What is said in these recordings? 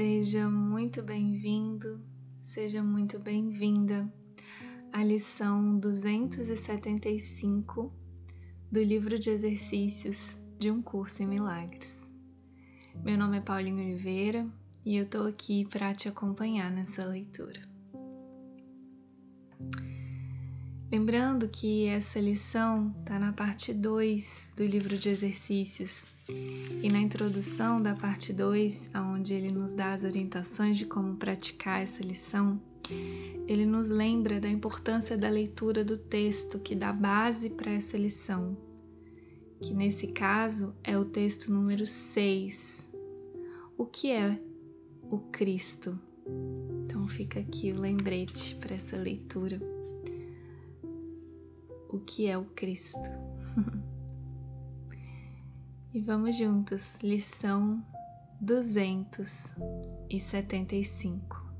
Seja muito bem-vindo, seja muito bem-vinda à lição 275 do livro de exercícios de um curso em milagres. Meu nome é Paulinho Oliveira e eu tô aqui para te acompanhar nessa leitura. Lembrando que essa lição está na parte 2 do livro de exercícios e na introdução da parte 2, onde ele nos dá as orientações de como praticar essa lição, ele nos lembra da importância da leitura do texto que dá base para essa lição, que nesse caso é o texto número 6. O que é o Cristo? Então fica aqui o lembrete para essa leitura o que é o Cristo. e vamos juntos, lição 275.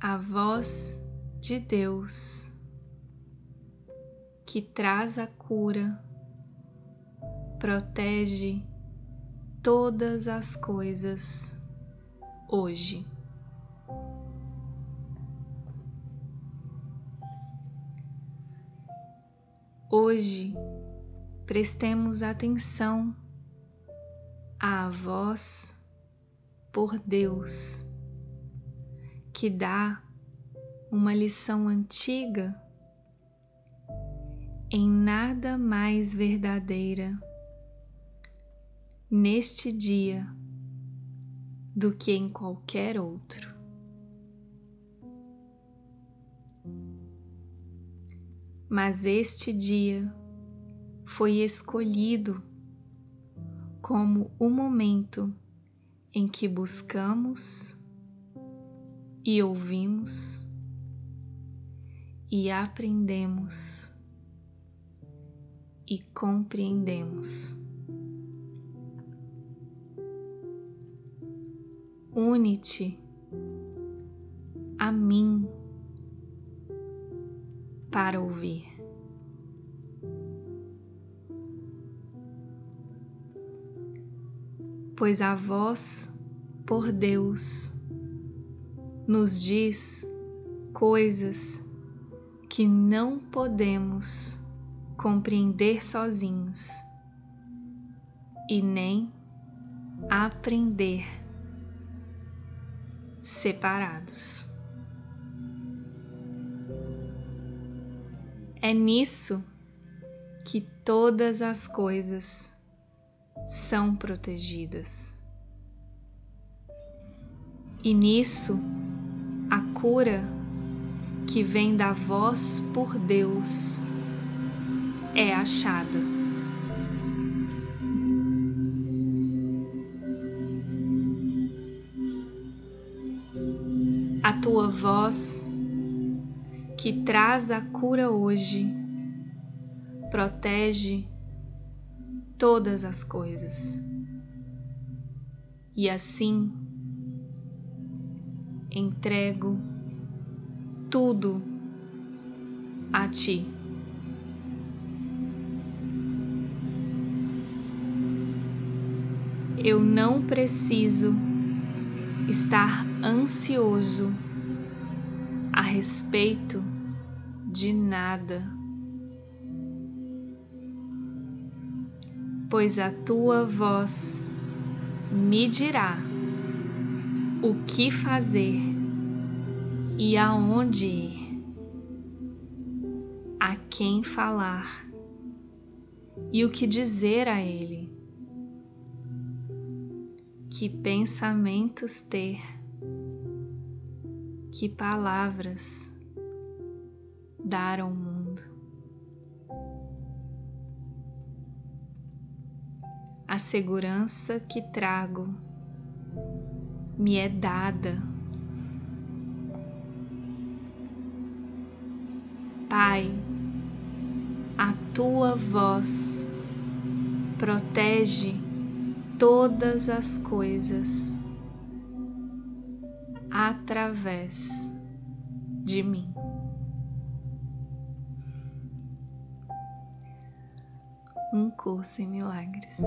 A voz de Deus que traz a cura, protege todas as coisas hoje. Hoje, prestemos atenção à voz por Deus, que dá uma lição antiga em nada mais verdadeira neste dia do que em qualquer outro. Mas este dia foi escolhido como o momento em que buscamos e ouvimos e aprendemos e compreendemos. Une-te ouvir. Pois a voz por Deus nos diz coisas que não podemos compreender sozinhos e nem aprender separados. É nisso que todas as coisas são protegidas. E nisso, a cura que vem da voz por Deus é achada. A tua voz que traz a cura hoje, protege todas as coisas. E assim entrego tudo a Ti. Eu não preciso estar ansioso respeito de nada, pois a tua voz me dirá o que fazer e aonde ir, a quem falar e o que dizer a ele, que pensamentos ter que palavras dar ao mundo. A segurança que trago me é dada. Pai, a tua voz protege todas as coisas através de mim. Um curso em milagres.